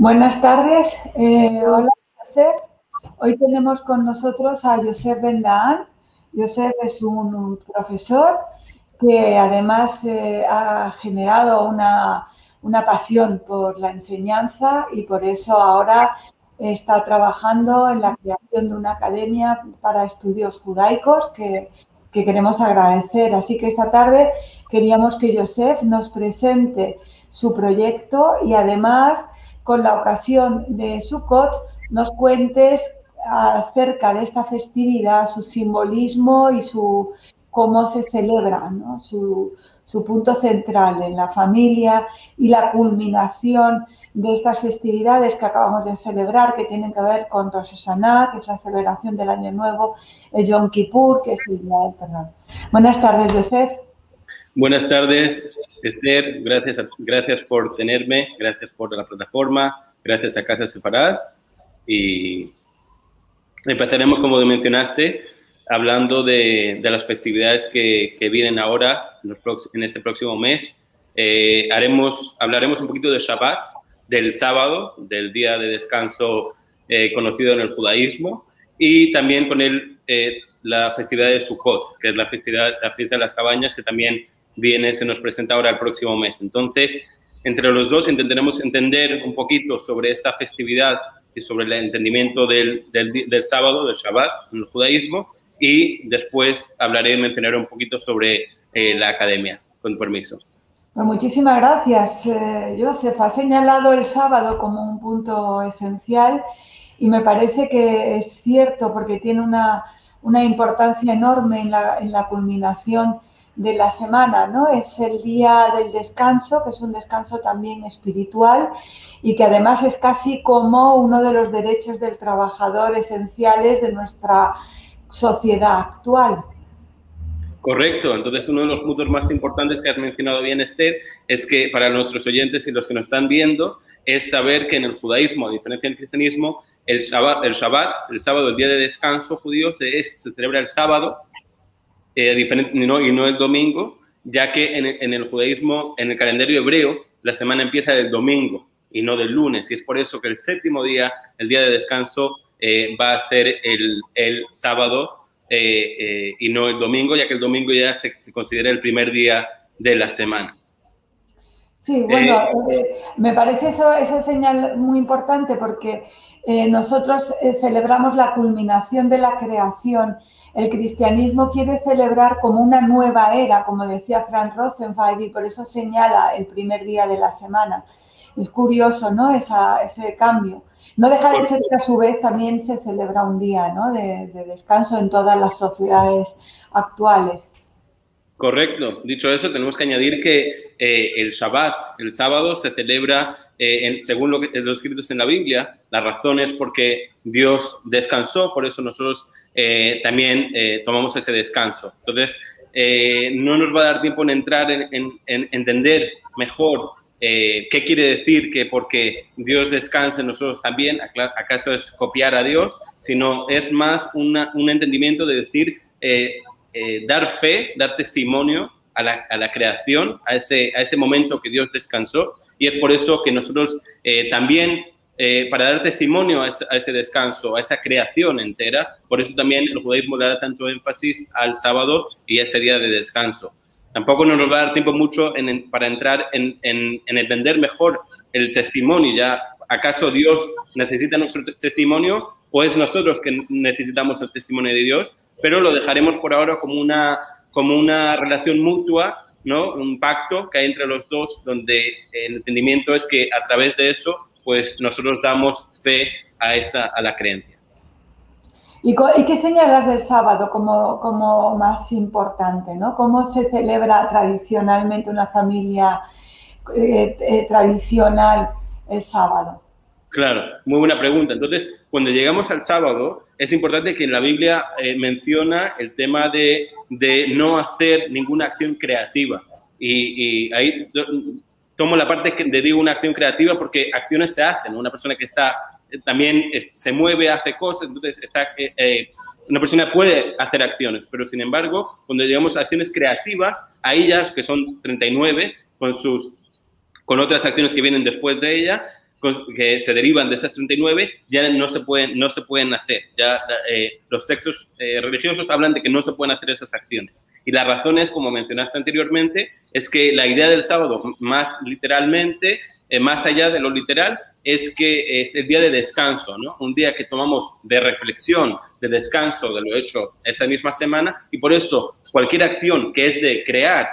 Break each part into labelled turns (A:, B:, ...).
A: Buenas tardes. Eh, hola, Josep. Hoy tenemos con nosotros a Josep Bendaan. Josep es un profesor que además eh, ha generado una, una, pasión por la enseñanza y por eso ahora está trabajando en la creación de una academia para estudios judaicos que, que queremos agradecer. Así que esta tarde queríamos que Josep nos presente su proyecto y además con la ocasión de Sukkot nos cuentes acerca de esta festividad, su simbolismo y su cómo se celebra, su, punto central en la familia y la culminación de estas festividades que acabamos de celebrar, que tienen que ver con Rosh Hashanah, que es la celebración del Año Nuevo, el Yom Kippur, que es el del Perdón. Buenas tardes, Joseph.
B: Buenas tardes, Esther. Gracias, gracias por tenerme, gracias por la plataforma, gracias a Casa Separada. Y empezaremos, como mencionaste, hablando de, las festividades que, vienen ahora, en, este próximo mes. Eh, haremos, hablaremos un poquito de Shabbat, del sábado, del día de descanso eh, conocido en el judaísmo, y también con él eh, la festividad de Sukkot, que es la, festividad, la fiesta de las cabañas, que también viene, se nos presenta ahora el próximo mes. Entonces, entre los dos intentaremos entender un poquito sobre esta festividad y sobre el entendimiento del, del, sábado, del Shabbat, en el judaísmo, y después hablaré, mencionaré un poquito sobre eh, la academia, con permiso.
A: Pues muchísimas gracias, eh. Ha señalado el sábado como un punto esencial y me parece que es cierto porque tiene una, una importancia enorme en la, en la culminación de la semana, ¿no? Es el día del descanso, que es un descanso también espiritual y que además es casi como uno de los derechos del trabajador esenciales de nuestra sociedad actual.
B: Correcto, entonces uno de los puntos más importantes que has mencionado bien, Esther, es que para nuestros oyentes y los que nos están viendo, es saber que en el judaísmo, a diferencia del cristianismo, el Shabbat, el, Shabbat, el sábado, el día de descanso judío, se, se celebra el sábado eh, no, y no el domingo, ya que en el, judaísmo, en el calendario hebreo, la semana empieza del domingo y no del lunes. Y es por eso que el séptimo día, el día de descanso, eh, va a ser el, el sábado eh, y no el domingo, ya que el domingo ya se, considera el primer día de la semana.
A: Sí, bueno, me parece eso, esa señal muy importante porque nosotros celebramos la culminación de la creación el cristianismo quiere celebrar como una nueva era, como decía Frank Rosenfeld, y por eso señala el primer día de la semana. Es curioso, ¿no? ese cambio. No deja de ser que a su vez también se celebra un día ¿no? de, descanso en todas las sociedades actuales.
B: Correcto. Dicho eso, tenemos que añadir que eh, el Shabbat, el sábado, se celebra eh, según lo que es escrito en la Biblia. La razón es porque Dios descansó, por eso nosotros eh, también tomamos ese descanso. Entonces, no nos va a dar tiempo en entrar en, entender mejor qué quiere decir que porque Dios descanse nosotros también, acaso es copiar a Dios, sino es más un entendimiento de decir, dar fe, dar testimonio a la, creación, a ese, momento que Dios descansó. Y es por eso que nosotros también eh, para dar testimonio a ese, descanso, a esa creación entera. Por eso también el judaísmo le da tanto énfasis al sábado y a ese día de descanso. Tampoco nos va a dar tiempo mucho para entrar en, entender mejor el testimonio. ¿Ya acaso Dios necesita nuestro testimonio o es nosotros que necesitamos el testimonio de Dios? Pero lo dejaremos por ahora como una, como una relación mutua ¿no? Un pacto que hay entre los dos, donde el entendimiento es que a través de eso pues nosotros damos fe a, esa, a la creencia.
A: ¿Y, qué señalas del sábado como, como más importante? ¿no? ¿Cómo se celebra tradicionalmente una familia eh, eh, tradicional el sábado?
B: Claro, muy buena pregunta. Entonces, cuando llegamos al sábado, es importante que en la Biblia eh, menciona el tema de, de, no hacer ninguna acción creativa. Y, ahí tomo la parte de digo una acción creativa porque acciones se hacen. Una persona que está eh, también se mueve, hace cosas, entonces eh, eh, una persona puede hacer acciones, pero sin embargo, cuando llegamos a acciones creativas, ahí ya, que son 39, con, sus, con otras acciones que vienen después de ella, que se derivan de esas 39 ya no se pueden, no se pueden hacer. Ya eh, los textos eh, religiosos hablan de que no se pueden hacer esas acciones. Y la razón es, como mencionaste anteriormente, es que la idea del sábado, más literalmente, eh, más allá de lo literal, es que es el día de descanso, ¿no? Un día que tomamos de reflexión, de descanso de lo hecho esa misma semana y por eso cualquier acción que es de crear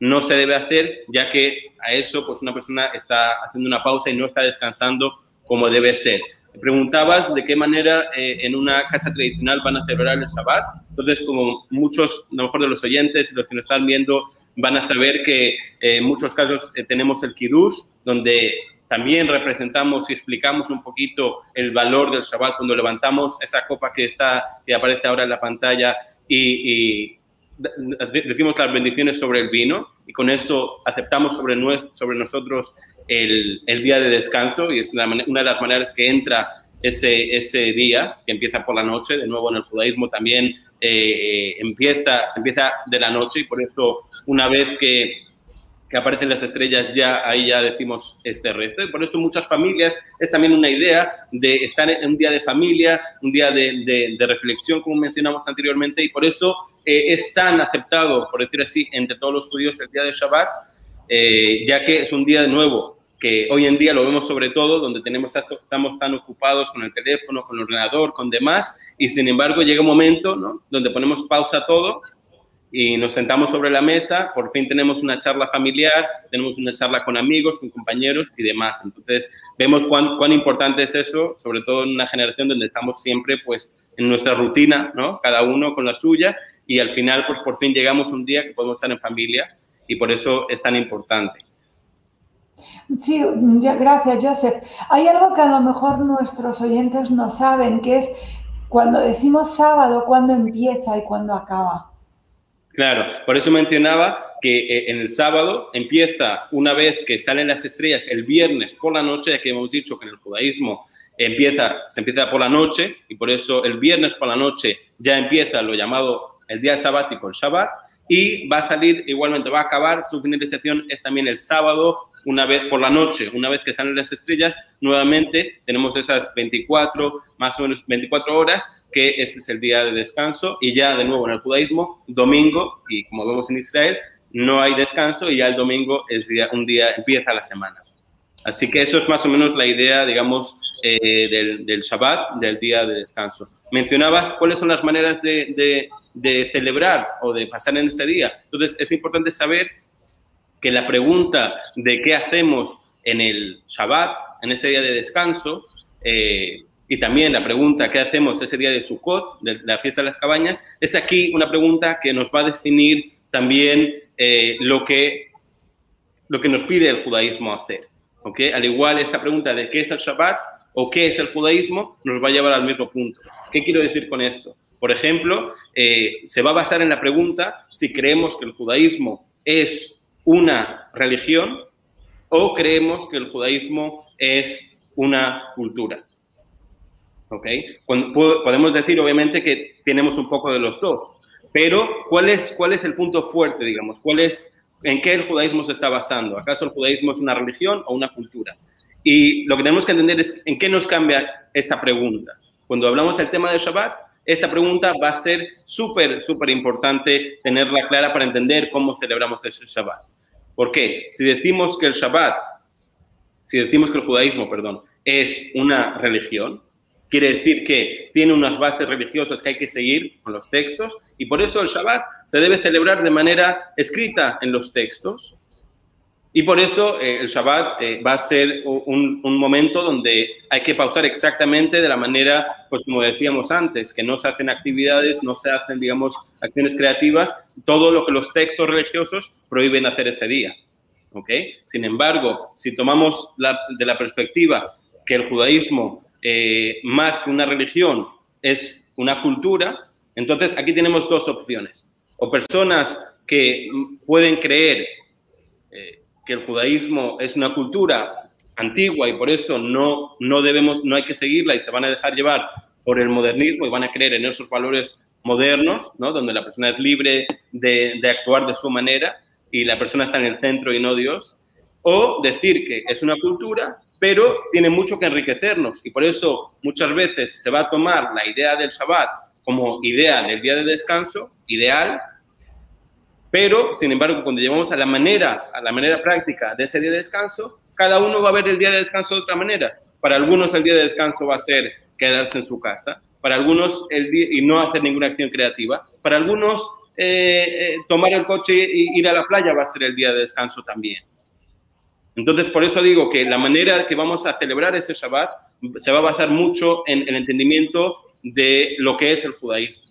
B: no se debe hacer, ya que a eso pues una persona está haciendo una pausa y no está descansando como debe ser. Preguntabas de qué manera eh, en una casa tradicional van a celebrar el Shabbat. Entonces, como muchos, a lo mejor de los oyentes y los que nos están viendo, van a saber que eh, en muchos casos eh, tenemos el Kiddush, donde también representamos y explicamos un poquito el valor del Shabbat cuando levantamos esa copa que está que aparece ahora en la pantalla y, y decimos las bendiciones sobre el vino y con eso aceptamos sobre, sobre nosotros el, el, día de descanso y es una, de las maneras que entra ese, ese día, que empieza por la noche, de nuevo en el judaísmo también eh, empieza, se empieza de la noche y por eso una vez que, que aparecen las estrellas ya ahí ya decimos este rezo. Y por eso muchas familias es también una idea de estar en un día de familia, un día de, de, reflexión, como mencionamos anteriormente, y por eso eh, es tan aceptado, por decir así, entre todos los judíos el día de Shabbat, eh, ya que es un día de nuevo que hoy en día lo vemos sobre todo donde tenemos, estamos tan ocupados con el teléfono, con el ordenador, con demás, y sin embargo llega un momento ¿no? donde ponemos pausa todo y nos sentamos sobre la mesa, por fin tenemos una charla familiar, tenemos una charla con amigos, con compañeros y demás. Entonces, vemos cuán, cuán importante es eso, sobre todo en una generación donde estamos siempre pues en nuestra rutina, ¿no? Cada uno con la suya y al final pues por fin llegamos un día que podemos estar en familia y por eso es tan importante.
A: Sí, gracias, Joseph. Hay algo que a lo mejor nuestros oyentes no saben, que es cuando decimos sábado, cuándo empieza y cuándo acaba.
B: Claro, por eso mencionaba que eh, en el sábado empieza una vez que salen las estrellas el viernes por la noche, ya que hemos dicho que en el judaísmo empieza, se empieza por la noche y por eso el viernes por la noche ya empieza lo llamado el día sabático, el Shabbat, y va a salir igualmente, va a acabar, su finalización es también el sábado, una vez por la noche, una vez que salen las estrellas, nuevamente tenemos esas 24, más o menos 24 horas, que ese es el día de descanso, y ya de nuevo en el judaísmo, domingo, y como vemos en Israel, no hay descanso y ya el domingo es día, un día, empieza la semana. Así que eso es más o menos la idea, digamos, eh, del, del, Shabbat, del día de descanso. Mencionabas cuáles son las maneras de, de, celebrar o de pasar en ese día. Entonces, es importante saber que la pregunta de qué hacemos en el Shabbat, en ese día de descanso, eh, y también la pregunta qué hacemos ese día de Sukkot, de la fiesta de las cabañas, es aquí una pregunta que nos va a definir también eh, lo, que, lo que nos pide el judaísmo hacer. ¿okay? Al igual, esta pregunta de qué es el Shabbat o qué es el judaísmo nos va a llevar al mismo punto. ¿Qué quiero decir con esto? Por ejemplo, eh, se va a basar en la pregunta si creemos que el judaísmo es una religión o creemos que el judaísmo es una cultura. ¿Ok? Podemos decir, obviamente, que tenemos un poco de los dos, pero ¿cuál es, cuál es el punto fuerte, digamos? ¿Cuál es, ¿En qué el judaísmo se está basando? ¿Acaso el judaísmo es una religión o una cultura? Y lo que tenemos que entender es en qué nos cambia esta pregunta. Cuando hablamos del tema del Shabbat, esta pregunta va a ser súper, súper importante tenerla clara para entender cómo celebramos ese Shabbat. ¿Por qué? Si decimos que el Shabbat, si decimos que el judaísmo, perdón, es una religión, quiere decir que tiene unas bases religiosas que hay que seguir con los textos y por eso el Shabbat se debe celebrar de manera escrita en los textos y por eso eh, el Shabbat eh, va a ser un, momento donde hay que pausar exactamente de la manera, pues como decíamos antes, que no se hacen actividades, no se hacen, digamos, acciones creativas, todo lo que los textos religiosos prohíben hacer ese día. ¿ok? Sin embargo, si tomamos de la perspectiva que el judaísmo, eh, más que una religión, es una cultura, entonces aquí tenemos dos opciones. O personas que pueden creer que el judaísmo es una cultura antigua y por eso no, no debemos, no hay que seguirla y se van a dejar llevar por el modernismo y van a creer en esos valores modernos, ¿no? donde la persona es libre de, de actuar de su manera y la persona está en el centro y no Dios, o decir que es una cultura pero tiene mucho que enriquecernos y por eso muchas veces se va a tomar la idea del Shabbat como idea del día de descanso, ideal, pero sin embargo cuando llevamos a la manera, a la manera práctica de ese día de descanso, cada uno va a ver el día de descanso de otra manera. Para algunos el día de descanso va a ser quedarse en su casa, para algunos el día, y no hacer ninguna acción creativa, para algunos eh, eh, tomar el coche e ir a la playa va a ser el día de descanso también. Entonces, por eso digo que la manera que vamos a celebrar ese Shabbat se va a basar mucho en el entendimiento de lo que es el judaísmo.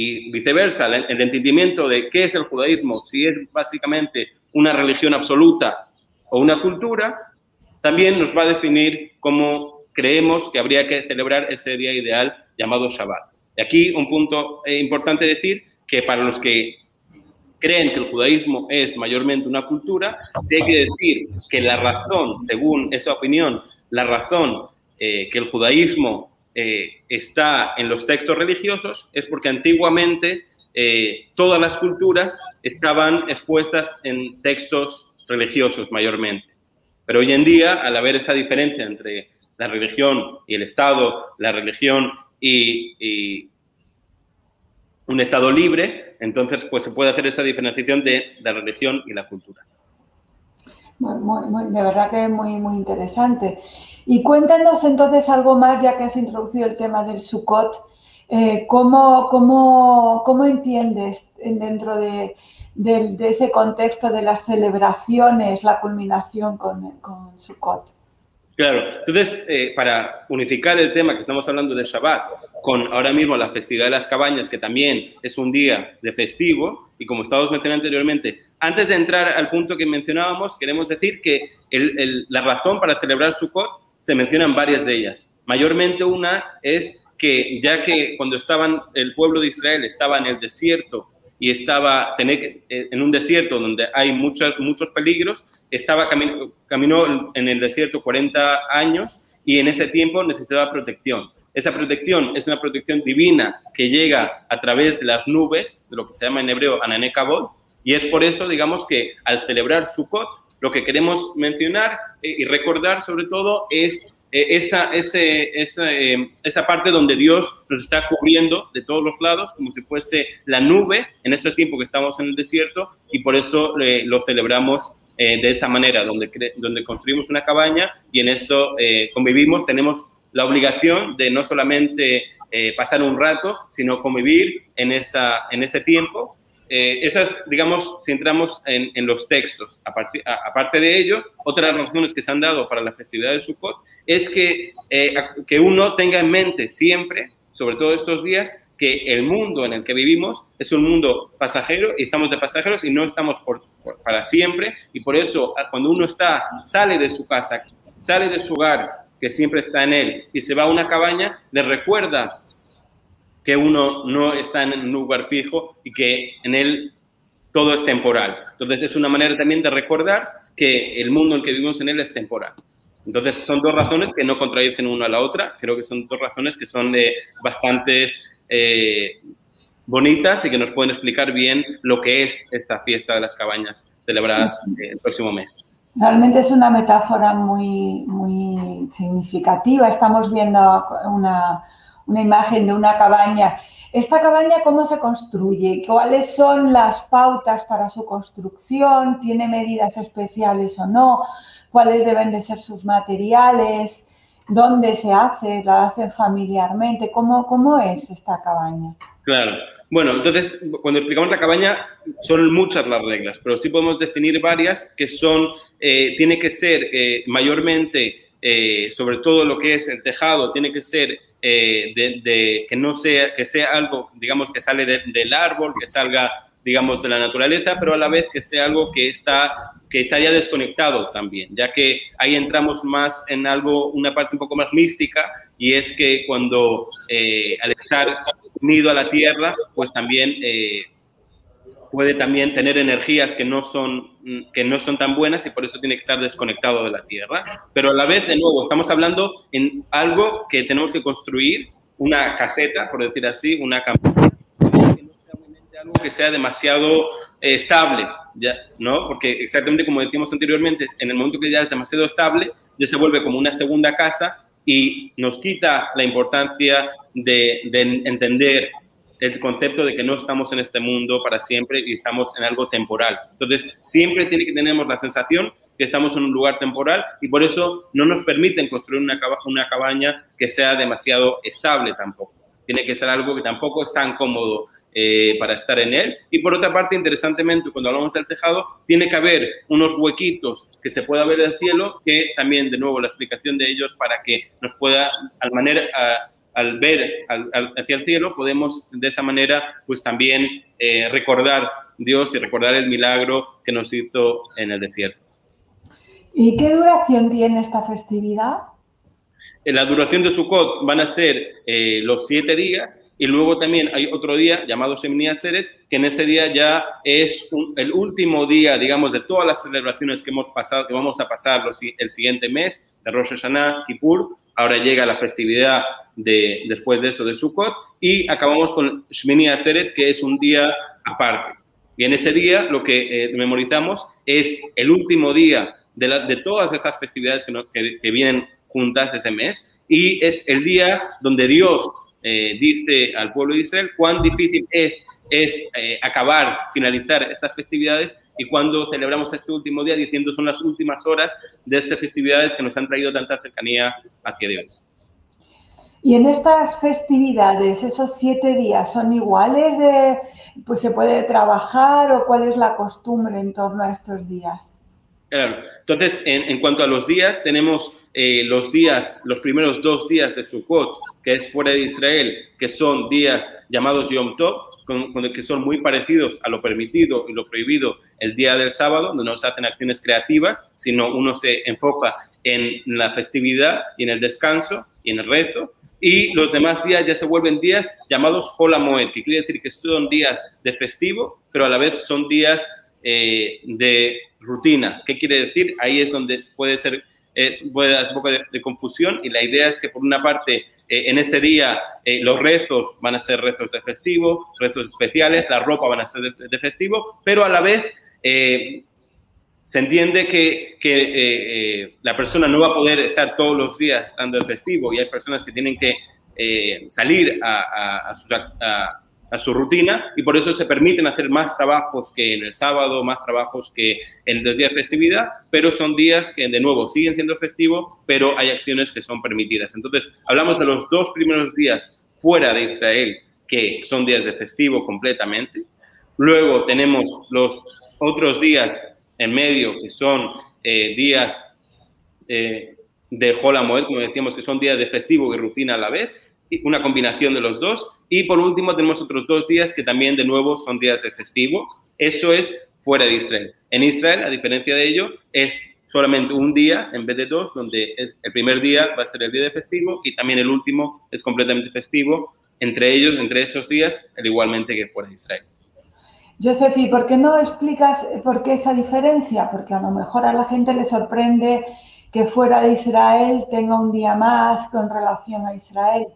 B: Y viceversa, el entendimiento de qué es el judaísmo, si es básicamente una religión absoluta o una cultura, también nos va a definir cómo creemos que habría que celebrar ese día ideal llamado Shabbat. Y aquí un punto eh, importante decir que para los que creen que el judaísmo es mayormente una cultura, hay que decir que la razón, según esa opinión, la razón eh, que el judaísmo eh, está en los textos religiosos es porque antiguamente eh, todas las culturas estaban expuestas en textos religiosos mayormente. Pero hoy en día, al haber esa diferencia entre la religión y el Estado, la religión y un Estado libre, entonces pues se puede hacer esa diferenciación de la religión y la cultura.
A: de verdad que es muy, muy interesante. Y cuéntanos entonces algo más, ya que has introducido el tema del Sukkot, eh, ¿cómo, cómo, entiendes dentro de, ese contexto de las celebraciones la culminación con, con Sukkot?
B: Claro, entonces, eh, para unificar el tema que estamos hablando de Shabbat con ahora mismo la festividad de las cabañas, que también es un día de festivo, y como estábamos mencionando anteriormente, antes de entrar al punto que mencionábamos, queremos decir que la razón para celebrar Sukkot se mencionan varias de ellas. Mayormente una es que ya que cuando estaban el pueblo de Israel estaba en el desierto y estaba tener, eh, en un desierto donde hay muchos, muchos peligros, estaba caminó en el desierto 40 años y en ese tiempo necesitaba protección. Esa protección es una protección divina que llega a través de las nubes, de lo que se llama en hebreo Ananekabot, y es por eso, digamos, que al celebrar Sukkot, lo que queremos mencionar eh, y recordar sobre todo es eh, esa, ese, esa, eh, esa, parte donde Dios nos está cubriendo de todos los lados, como si fuese la nube en ese tiempo que estamos en el desierto, y por eso eh, lo celebramos de esa manera, donde, donde construimos una cabaña y en eso convivimos, tenemos la obligación de no solamente pasar un rato, sino convivir en, esa, en ese tiempo eh, esas, digamos, si entramos en, los textos, aparte, de ello, otras razones que se han dado para la festividad de Sukkot es que, eh, que uno tenga en mente siempre, sobre todo estos días, que el mundo en el que vivimos es un mundo pasajero y estamos de pasajeros y no estamos por, para siempre. Y por eso cuando uno está, sale de su casa, sale de su hogar que siempre está en él y se va a una cabaña, le recuerda que uno no está en un lugar fijo y que en él todo es temporal. Entonces es una manera también de recordar que el mundo en que vivimos en él es temporal. Entonces son dos razones que no contradicen una a la otra, creo que son dos razones que son de bastantes eh, bonitas y que nos pueden explicar bien lo que es esta fiesta de las cabañas celebradas el próximo mes.
A: Realmente es una metáfora muy, muy significativa. Estamos viendo una, una imagen de una cabaña. ¿Esta cabaña cómo se construye? ¿Cuáles son las pautas para su construcción? ¿Tiene medidas especiales o no? ¿Cuáles deben de ser sus materiales? ¿Dónde se hace? ¿La hacen familiarmente? ¿Cómo, cómo es esta cabaña?
B: Claro. Bueno, entonces, cuando explicamos la cabaña, son muchas las reglas, pero sí podemos definir varias que son, eh, tiene que ser eh, mayormente, eh, sobre todo lo que es el tejado, tiene que ser eh, de, que no sea, que sea algo, digamos, que sale del árbol, que salga, digamos, de la naturaleza, pero a la vez que sea algo que está, que está ya desconectado también, ya que ahí entramos más en algo, una parte un poco más mística, y es que cuando eh, al estar unido a la tierra, pues también eh, puede también tener energías que no, son, que no son tan buenas y por eso tiene que estar desconectado de la Tierra. Pero a la vez, de nuevo, estamos hablando en algo que tenemos que construir, una caseta, por decir así, una campaña, que sea algo que sea demasiado eh, estable, ya, ¿no? Porque exactamente como decíamos anteriormente, en el momento que ya es demasiado estable, ya se vuelve como una segunda casa y nos quita la importancia de entender el concepto de que no estamos en este mundo para siempre y estamos en algo temporal. Entonces, siempre tiene que tener la sensación que estamos en un lugar temporal y por eso no nos permiten construir una, una cabaña que sea demasiado estable tampoco. Tiene que ser algo que tampoco es tan cómodo eh, para estar en él. Y por otra parte, interesantemente, cuando hablamos del tejado, tiene que haber unos huequitos que se pueda ver el cielo, que también, de nuevo, la explicación de ellos para que nos pueda, al, manera, al ver hacia el cielo, podemos de esa manera, pues también eh, recordar Dios y recordar el milagro que nos hizo en el desierto.
A: ¿Y qué duración tiene esta festividad?
B: En la duración de Sukkot van a ser eh, los siete días y luego también hay otro día llamado Shemini Atzeret, que en ese día ya es el último día, digamos, de todas las celebraciones que hemos pasado, que vamos a pasar el siguiente mes, de Rosh Hashanah, Kippur. Ahora llega la festividad de, después de eso de Sukkot y acabamos con Shemini Atzeret, que es un día aparte. Y en ese día lo que eh, memorizamos es el último día de, todas estas festividades que, que vienen juntas ese mes y es el día donde Dios eh, dice al pueblo de Israel cuán difícil es, es eh, acabar, finalizar estas festividades y cuando celebramos este último día diciendo son las últimas horas de estas festividades que nos han traído tanta cercanía hacia Dios.
A: Y en estas festividades, esos siete días, ¿son iguales de, pues se puede trabajar o cuál es la costumbre en torno a estos días?
B: Claro. Entonces, en, cuanto a los días, tenemos eh, los días, los primeros dos días de Sukkot, que es fuera de Israel, que son días llamados Yom Tov, con, que son muy parecidos a lo permitido y lo prohibido el día del sábado, donde no se hacen acciones creativas, sino uno se enfoca en la festividad y en el descanso y en el rezo. Y los demás días ya se vuelven días llamados Moed, que quiere decir que son días de festivo, pero a la vez son días eh, de rutina. ¿Qué quiere decir? Ahí es donde puede ser, eh, puede dar un poco de, confusión y la idea es que por una parte eh, en ese día los rezos van a ser rezos de festivo, rezos especiales, la ropa van a ser de, festivo, pero a la vez se entiende que, la persona no va a poder estar todos los días estando de festivo y hay personas que tienen que salir a, a, sus, a, a su rutina y por eso se permiten hacer más trabajos que en el sábado, más trabajos que en los días de festividad, pero son días que de nuevo siguen siendo festivos, pero hay acciones que son permitidas. Entonces, hablamos de los dos primeros días fuera de Israel, que son días de festivo completamente. Luego tenemos los otros días en medio, que son eh, días eh, de Moed, como decíamos, que son días de festivo y rutina a la vez una combinación de los dos. Y por último tenemos otros dos días que también de nuevo son días de festivo. Eso es fuera de Israel. En Israel, a diferencia de ello, es solamente un día en vez de dos, donde es, el primer día va a ser el día de festivo y también el último es completamente festivo. Entre ellos, entre esos días, el igualmente que fuera de Israel.
A: Josefi, ¿por qué no explicas por qué esa diferencia? Porque a lo mejor a la gente le sorprende que fuera de Israel tenga un día más con relación a Israel.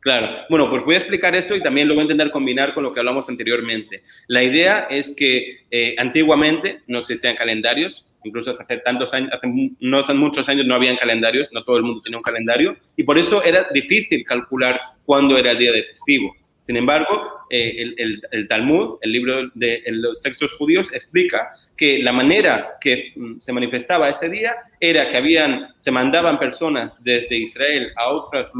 B: Claro. Bueno, pues voy a explicar eso y también lo voy a intentar combinar con lo que hablamos anteriormente. La idea es que eh, antiguamente no existían calendarios, incluso hace tantos años, hace no hace muchos años no habían calendarios, no todo el mundo tenía un calendario y por eso era difícil calcular cuándo era el día de festivo. Sin embargo, eh, el, Talmud, el libro de los textos judíos, explica que la manera que mm, se manifestaba ese día era que habían, se mandaban personas desde Israel a otros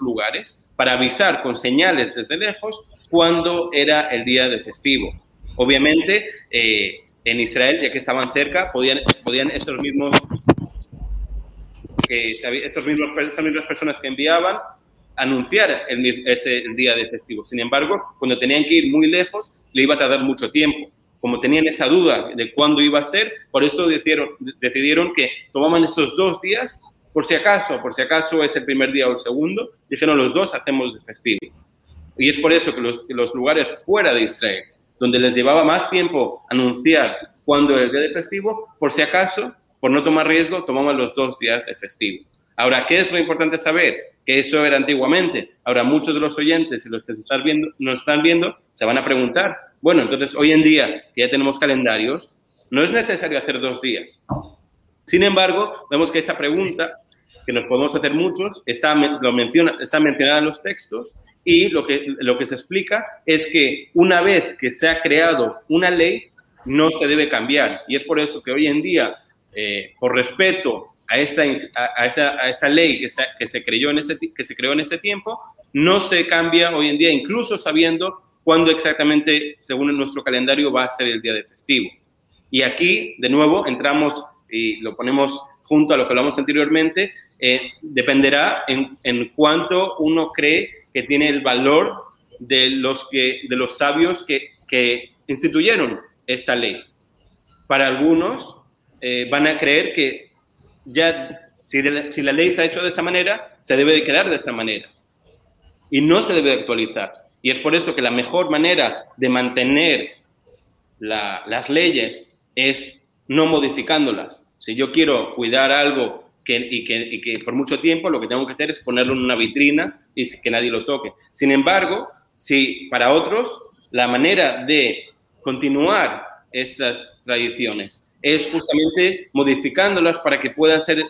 B: lugares para avisar con señales desde lejos cuando era el día de festivo. Obviamente, eh, en Israel, ya que estaban cerca, podían, podían esos mismos, que, esos mismos, esas mismas personas que enviaban anunciar el, ese día de festivo. Sin embargo, cuando tenían que ir muy lejos, le iba a tardar mucho tiempo. Como tenían esa duda de cuándo iba a ser, por eso decidieron, decidieron que tomaban esos dos días, por si acaso, por si acaso es el primer día o el segundo, dijeron los dos hacemos festivo. Y es por eso que los, los lugares fuera de Israel, donde les llevaba más tiempo anunciar cuándo era el día de festivo, por si acaso, por no tomar riesgo, tomaban los dos días de festivo. Ahora, ¿qué es lo importante saber? Que eso era antiguamente. Ahora, muchos de los oyentes y los que se están viendo, nos están viendo se van a preguntar, bueno, entonces hoy en día que ya tenemos calendarios, no es necesario hacer dos días. Sin embargo, vemos que esa pregunta, que nos podemos hacer muchos, está, lo menciona, está mencionada en los textos y lo que, lo que se explica es que una vez que se ha creado una ley, no se debe cambiar. Y es por eso que hoy en día, eh, por respeto a esa, a, esa, a esa, ley que se, que se, creyó en ese, que se creó en ese tiempo, no se cambia hoy en día, incluso sabiendo cuándo exactamente, según nuestro calendario, va a ser el día de festivo. Y aquí, de nuevo, entramos y lo ponemos junto a lo que hablamos anteriormente, eh, dependerá en, en cuánto uno cree que tiene el valor de los, que, de los sabios que, que instituyeron esta ley. Para algunos eh, van a creer que ya si, la, si, la ley se ha hecho de esa manera, se debe de quedar de esa manera y no se debe de actualizar. Y es por eso que la mejor manera de mantener la, las leyes es no modificándolas. Si yo quiero cuidar algo que, y, que, y, que, por mucho tiempo, lo que tengo que hacer es ponerlo en una vitrina y que nadie lo toque. Sin embargo, si para otros la manera de continuar esas tradiciones es justamente modificándolas para que puedan ser,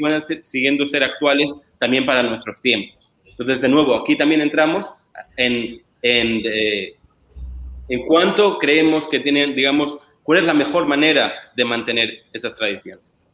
B: puedan siguiendo ser actuales también para nuestros tiempos. Entonces, de nuevo, aquí también entramos en, en, eh, en cuánto creemos que tienen, digamos, ¿Cuál es la mejor manera de mantener esas tradiciones?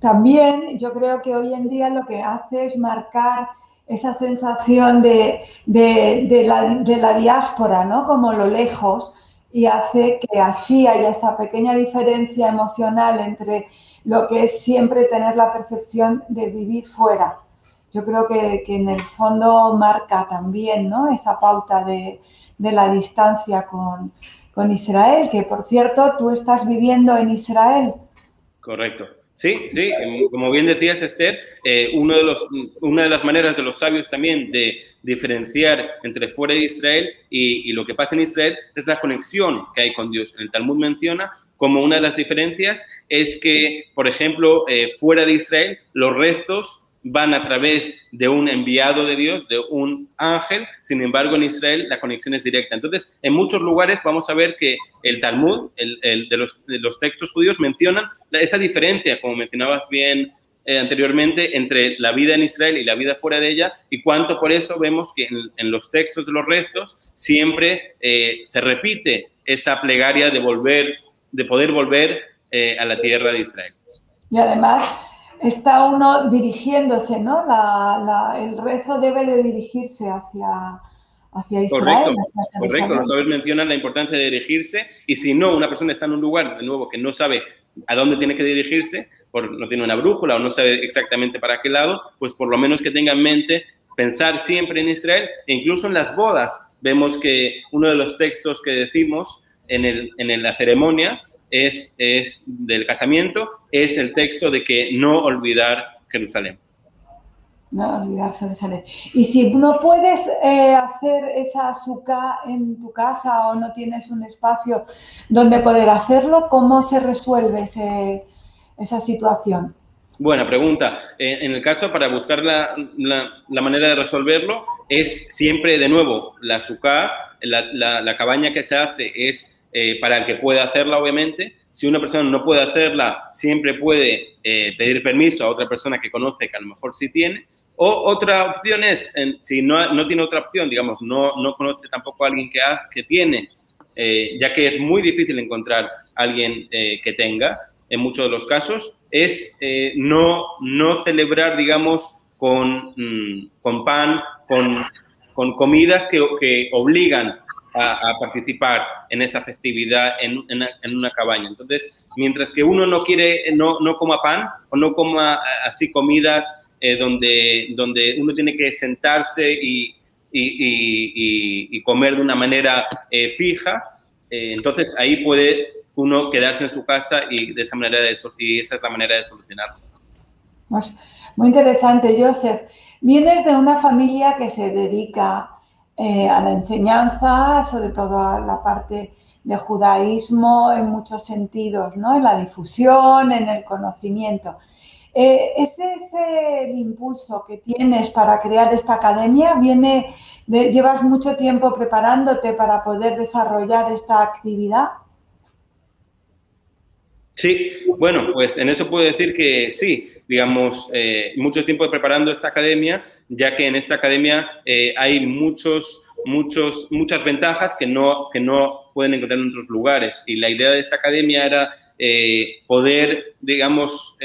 A: También yo creo que hoy en día lo que hace es marcar esa sensación de, de, la, de, la, diáspora, ¿no? Como lo lejos, y hace que así haya esa pequeña diferencia emocional entre lo que es siempre tener la percepción de vivir fuera. Yo creo que, que en el fondo marca también, ¿no? Esa pauta de, la distancia con, con Israel, que por cierto, tú estás viviendo en Israel.
B: Correcto. Sí, sí, como bien decías, Esther, eh, uno de los, una de las maneras de los sabios también de diferenciar entre fuera de Israel y, lo que pasa en Israel es la conexión que hay con Dios. El Talmud menciona como una de las diferencias es que, por ejemplo, eh, fuera de Israel, los rezos van a través de un enviado de Dios, de un ángel, sin embargo en Israel la conexión es directa. Entonces, en muchos lugares vamos a ver que el Talmud, el, de, los, textos judíos, mencionan esa diferencia, como mencionabas bien eh, anteriormente, entre la vida en Israel y la vida fuera de ella, y cuánto por eso vemos que en, los textos de los rezos siempre eh, se repite esa plegaria de volver, de poder volver eh, a la tierra de Israel.
A: Y además, está uno dirigiéndose, ¿no? La, la, el rezo debe de dirigirse hacia, hacia Israel.
B: Correcto, hacia correcto. Los saberes mencionan la importancia de dirigirse y si no, una persona está en un lugar, de nuevo, que no sabe a dónde tiene que dirigirse, por, no tiene una brújula o no sabe exactamente para qué lado, pues por lo menos que tenga en mente pensar siempre en Israel e incluso en las bodas. Vemos que uno de los textos que decimos en, el, en la ceremonia es, es del casamiento es el texto de que no olvidar Jerusalén.
A: No olvidar Jerusalén. Y si no puedes eh, hacer esa suka en tu casa o no tienes un espacio donde poder hacerlo, ¿cómo se resuelve ese, esa situación?
B: Buena pregunta. Eh, en el caso, para buscar la, la, la, manera de resolverlo, es siempre, de nuevo, la suka, la, la cabaña que se hace es eh, para el que pueda hacerla, obviamente. Si una persona no puede hacerla, siempre puede eh, pedir permiso a otra persona que conoce, que a lo mejor sí tiene. O otra opción es, si no, no, tiene otra opción, digamos, no, no conoce tampoco a alguien que, que tiene, eh, ya que es muy difícil encontrar a alguien que tenga, en muchos de los casos, es no, no celebrar, digamos, con, mmm, con pan, con, con comidas que, que obligan a, participar en esa festividad en, una cabaña. Entonces, mientras que uno no quiere, no, no coma pan o no coma así comidas eh, donde, donde uno tiene que sentarse y, y, y, y comer de una manera eh, fija, eh, entonces ahí puede uno quedarse en su casa y de esa manera de, y esa es la manera de solucionarlo.
A: Pues, muy interesante, Joseph. Vienes de una familia que se dedica eh, a la enseñanza, sobre todo a la parte de judaísmo en muchos sentidos, ¿no? En la difusión, en el conocimiento. Eh, ¿Ese es el impulso que tienes para crear esta academia? ¿Viene ¿Llevas mucho tiempo preparándote para poder desarrollar esta actividad?
B: Sí, bueno, pues en eso puedo decir que sí, digamos, eh, mucho tiempo preparando esta academia, ya que en esta academia eh, hay muchos, muchos, muchas ventajas que no, que no pueden encontrar en otros lugares. Y la idea de esta academia era eh, poder, digamos,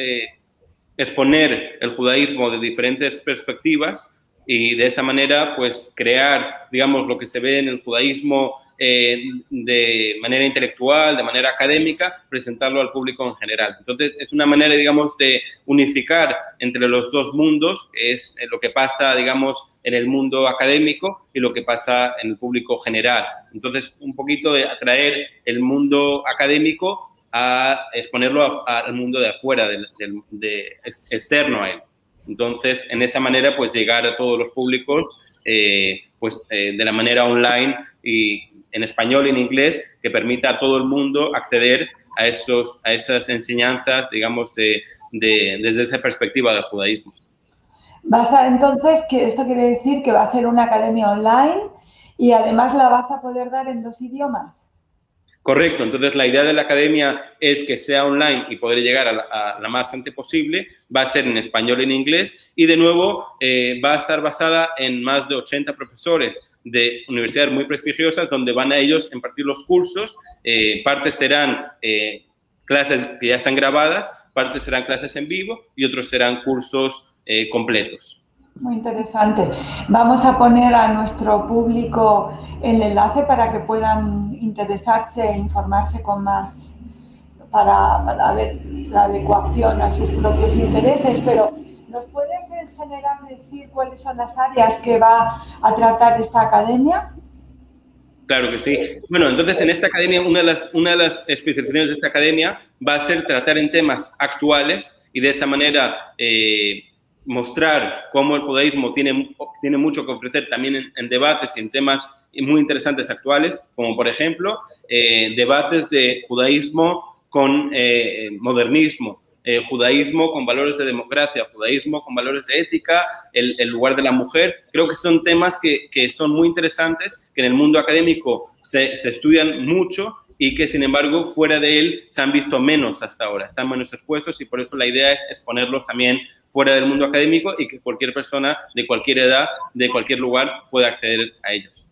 B: exponer el judaísmo de diferentes perspectivas y de esa manera, pues, crear, digamos, lo que se ve en el judaísmo eh, de manera intelectual, de manera académica, presentarlo al público en general. Entonces, es una manera, digamos, de unificar entre los dos mundos, es eh, lo que pasa, digamos, en el mundo académico y lo que pasa en el público general. Entonces, un poquito de atraer el mundo académico a exponerlo al mundo de afuera, de, externo a él. Entonces, en esa manera, pues llegar a todos los públicos, eh, pues de la manera online y en español y en inglés que permita a todo el mundo acceder a, esos, a esas enseñanzas, digamos, de, desde esa perspectiva del judaísmo.
A: Vas a, entonces, que esto quiere decir que va a ser una academia online y además la vas a poder dar en dos idiomas.
B: Correcto, entonces la idea de la academia es que sea online y poder llegar a la, más gente posible, va a ser en español y en inglés y de nuevo eh, va a estar basada en más de 80 profesores de universidades muy prestigiosas donde van a ellos impartir los cursos, eh, partes serán eh, clases que ya están grabadas, partes serán clases en vivo y otros serán cursos completos.
A: Muy interesante. Vamos a poner a nuestro público el enlace para que puedan interesarse e informarse con más para, ver la adecuación a sus propios intereses, pero ¿nos puedes en general decir cuáles son las áreas que va a tratar esta academia?
B: Claro que sí. Bueno, entonces en esta academia, una de las, una de las especializaciones de esta academia va a ser tratar en temas actuales y de esa manera eh, mostrar cómo el judaísmo tiene, tiene mucho que ofrecer también en, debates y en temas muy interesantes actuales, como por ejemplo eh, debates de judaísmo con eh, modernismo, eh, judaísmo con valores de democracia, judaísmo con valores de ética, el, lugar de la mujer. Creo que son temas que, que, son muy interesantes, que en el mundo académico se, se estudian mucho y que sin embargo fuera de él se han visto menos hasta ahora, están menos expuestos y por eso la idea es exponerlos también fuera del mundo académico y que cualquier persona de cualquier edad, de cualquier lugar pueda acceder a ellos.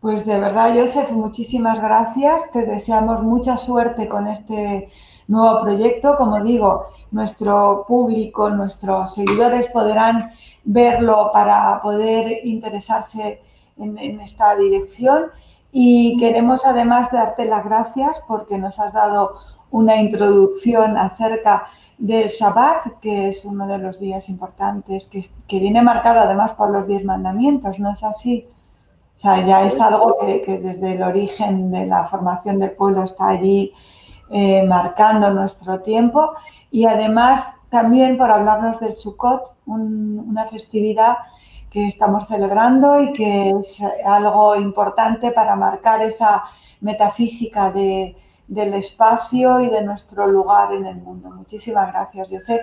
A: Pues de verdad, Joseph, muchísimas gracias. Te deseamos mucha suerte con este nuevo proyecto. Como digo, nuestro público, nuestros seguidores podrán verlo para poder interesarse en, en esta dirección y queremos además darte las gracias porque nos has dado una introducción acerca del Shabbat, que es uno de los días importantes, que, viene marcado además por los diez mandamientos, ¿no es así? O sea, ya es algo que, desde el origen de la formación del pueblo está allí eh, marcando nuestro tiempo y además también por hablarnos del Sukkot, una festividad que estamos celebrando y que es algo importante para marcar esa metafísica de, del espacio y de nuestro lugar en el mundo. Muchísimas gracias, Joseph.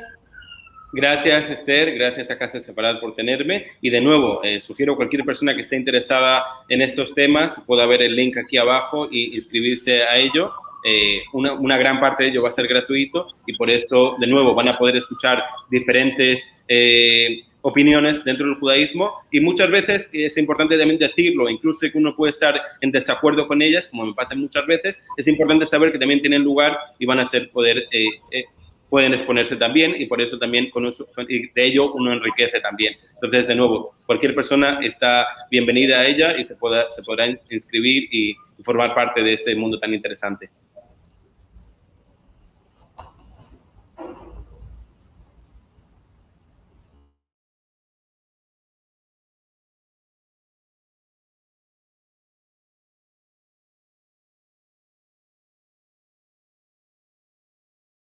B: Gracias, Esther. Gracias a Casa Separada por tenerme. Y de nuevo, eh, sugiero a cualquier persona que esté interesada en estos temas, pueda ver el link aquí abajo y inscribirse a ello. Eh, una, una, gran parte de ello va a ser gratuito y por eso, de nuevo, van a poder escuchar diferentes eh, opiniones dentro del judaísmo y muchas veces es importante también decirlo, incluso que uno puede estar en desacuerdo con ellas, como me pasa muchas veces, es importante saber que también tienen lugar y van a poder, eh, eh, pueden exponerse también y por eso también con de ello uno enriquece también. Entonces, de nuevo, cualquier persona está bienvenida a ella y se, pueda, se podrá inscribir y formar parte de este mundo tan interesante.